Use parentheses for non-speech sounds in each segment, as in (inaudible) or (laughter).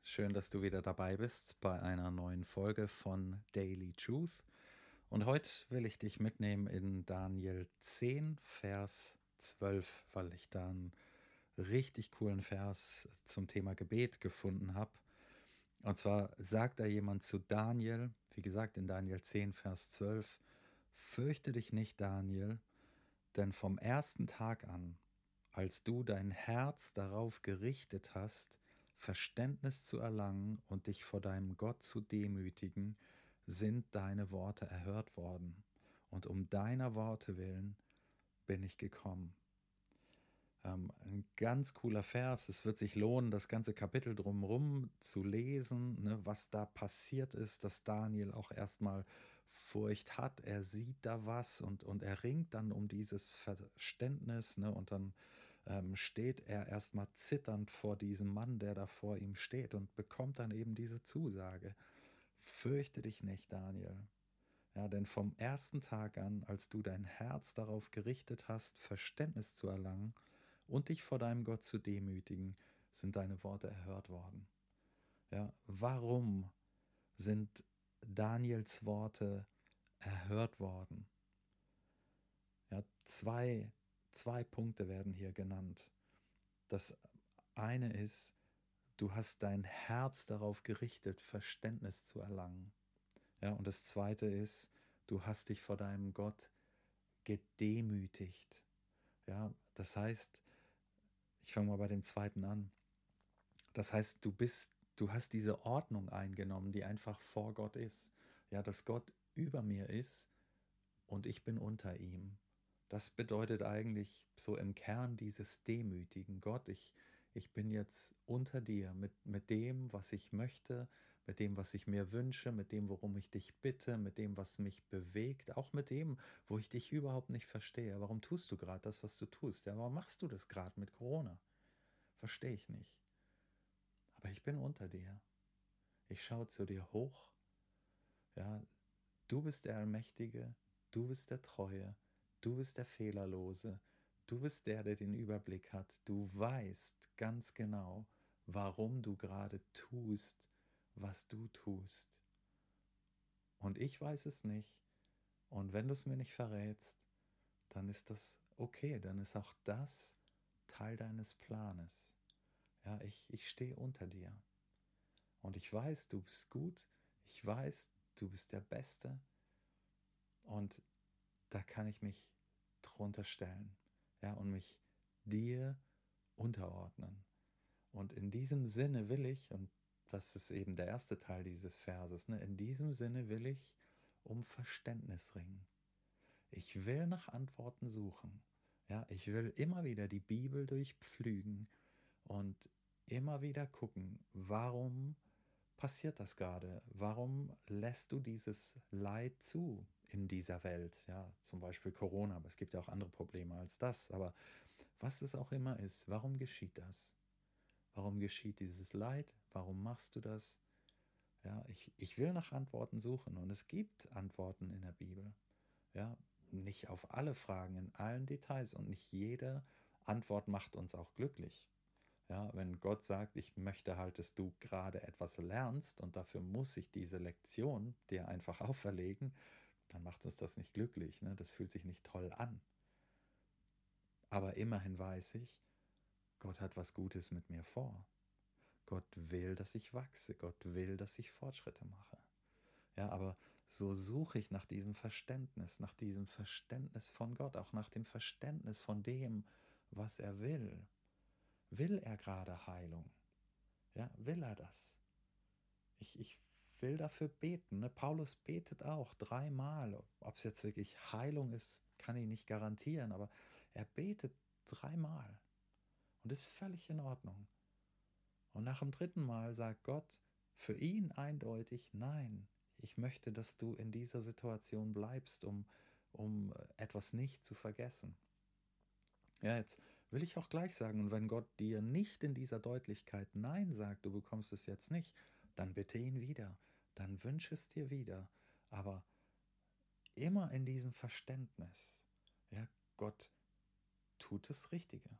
Schön, dass du wieder dabei bist bei einer neuen Folge von Daily Truth. Und heute will ich dich mitnehmen in Daniel 10, Vers 12, weil ich da einen richtig coolen Vers zum Thema Gebet gefunden habe. Und zwar sagt da jemand zu Daniel, wie gesagt in Daniel 10, Vers 12, Fürchte dich nicht, Daniel, denn vom ersten Tag an, als du dein Herz darauf gerichtet hast, Verständnis zu erlangen und dich vor deinem Gott zu demütigen, sind deine Worte erhört worden. Und um deiner Worte willen bin ich gekommen. Ähm, ein ganz cooler Vers. Es wird sich lohnen, das ganze Kapitel drumherum zu lesen, ne, was da passiert ist, dass Daniel auch erstmal Furcht hat. Er sieht da was und, und er ringt dann um dieses Verständnis. Ne, und dann ähm, steht er erstmal zitternd vor diesem Mann, der da vor ihm steht und bekommt dann eben diese Zusage. Fürchte dich nicht, Daniel. Ja, denn vom ersten Tag an, als du dein Herz darauf gerichtet hast, Verständnis zu erlangen und dich vor deinem Gott zu demütigen, sind deine Worte erhört worden. Ja, warum sind Daniels Worte erhört worden? Ja, zwei zwei Punkte werden hier genannt. Das eine ist, du hast dein Herz darauf gerichtet, Verständnis zu erlangen. Ja, und das zweite ist, du hast dich vor deinem Gott gedemütigt. Ja, das heißt, ich fange mal bei dem zweiten an. Das heißt, du bist, du hast diese Ordnung eingenommen, die einfach vor Gott ist. Ja, dass Gott über mir ist und ich bin unter ihm. Das bedeutet eigentlich so im Kern dieses Demütigen. Gott, ich, ich bin jetzt unter dir mit, mit dem, was ich möchte, mit dem, was ich mir wünsche, mit dem, worum ich dich bitte, mit dem, was mich bewegt, auch mit dem, wo ich dich überhaupt nicht verstehe. Warum tust du gerade das, was du tust? Ja, warum machst du das gerade mit Corona? Verstehe ich nicht. Aber ich bin unter dir. Ich schaue zu dir hoch. Ja, du bist der Allmächtige, du bist der Treue, Du bist der Fehlerlose. Du bist der, der den Überblick hat. Du weißt ganz genau, warum du gerade tust, was du tust. Und ich weiß es nicht. Und wenn du es mir nicht verrätst, dann ist das okay. Dann ist auch das Teil deines Planes. Ja, ich, ich stehe unter dir. Und ich weiß, du bist gut. Ich weiß, du bist der Beste. Und da kann ich mich drunter stellen ja, und mich dir unterordnen. Und in diesem Sinne will ich, und das ist eben der erste Teil dieses Verses, ne, in diesem Sinne will ich um Verständnis ringen. Ich will nach Antworten suchen. Ja, ich will immer wieder die Bibel durchpflügen und immer wieder gucken, warum passiert das gerade? Warum lässt du dieses Leid zu? in dieser Welt. Ja, zum Beispiel Corona, aber es gibt ja auch andere Probleme als das. Aber was es auch immer ist, warum geschieht das? Warum geschieht dieses Leid? Warum machst du das? Ja, ich, ich will nach Antworten suchen und es gibt Antworten in der Bibel. Ja, nicht auf alle Fragen in allen Details und nicht jede Antwort macht uns auch glücklich. Ja, wenn Gott sagt, ich möchte halt, dass du gerade etwas lernst und dafür muss ich diese Lektion dir einfach (laughs) auferlegen, dann macht uns das nicht glücklich. Ne? Das fühlt sich nicht toll an. Aber immerhin weiß ich, Gott hat was Gutes mit mir vor. Gott will, dass ich wachse. Gott will, dass ich Fortschritte mache. Ja, aber so suche ich nach diesem Verständnis, nach diesem Verständnis von Gott, auch nach dem Verständnis von dem, was er will. Will er gerade Heilung? Ja, will er das? Ich, ich will dafür beten. Ne? Paulus betet auch dreimal. Ob es jetzt wirklich Heilung ist, kann ich nicht garantieren, aber er betet dreimal. Und ist völlig in Ordnung. Und nach dem dritten Mal sagt Gott für ihn eindeutig, nein, ich möchte, dass du in dieser Situation bleibst, um, um etwas nicht zu vergessen. Ja, jetzt will ich auch gleich sagen, und wenn Gott dir nicht in dieser Deutlichkeit Nein sagt, du bekommst es jetzt nicht, dann bitte ihn wieder dann wünsche es dir wieder. Aber immer in diesem Verständnis, ja, Gott tut das Richtige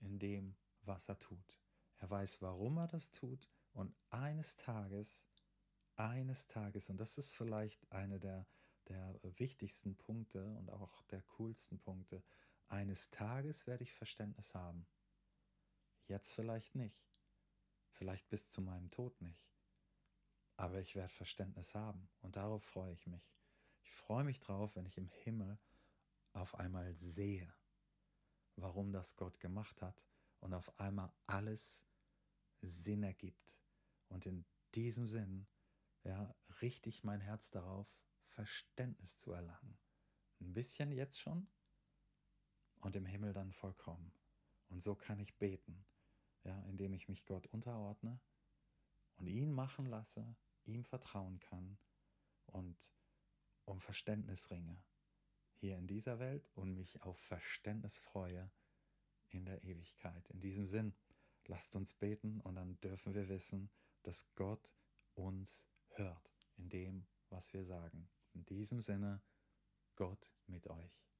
in dem, was er tut. Er weiß, warum er das tut Und eines Tages, eines Tages, und das ist vielleicht eine der, der wichtigsten Punkte und auch der coolsten Punkte, eines Tages werde ich Verständnis haben. Jetzt vielleicht nicht. Vielleicht bis zu meinem Tod nicht. Aber ich werde Verständnis haben und darauf freue ich mich. Ich freue mich drauf, wenn ich im Himmel auf einmal sehe, warum das Gott gemacht hat und auf einmal alles Sinn ergibt. Und in diesem Sinn, ja, richte ich mein Herz darauf, Verständnis zu erlangen. Ein bisschen jetzt schon und im Himmel dann vollkommen. Und so kann ich beten, ja, indem ich mich Gott unterordne und ihn machen lasse, ihm vertrauen kann und um Verständnis ringe hier in dieser Welt und mich auf Verständnis freue in der Ewigkeit. In diesem Sinn, lasst uns beten und dann dürfen wir wissen, dass Gott uns hört in dem, was wir sagen. In diesem Sinne, Gott mit euch.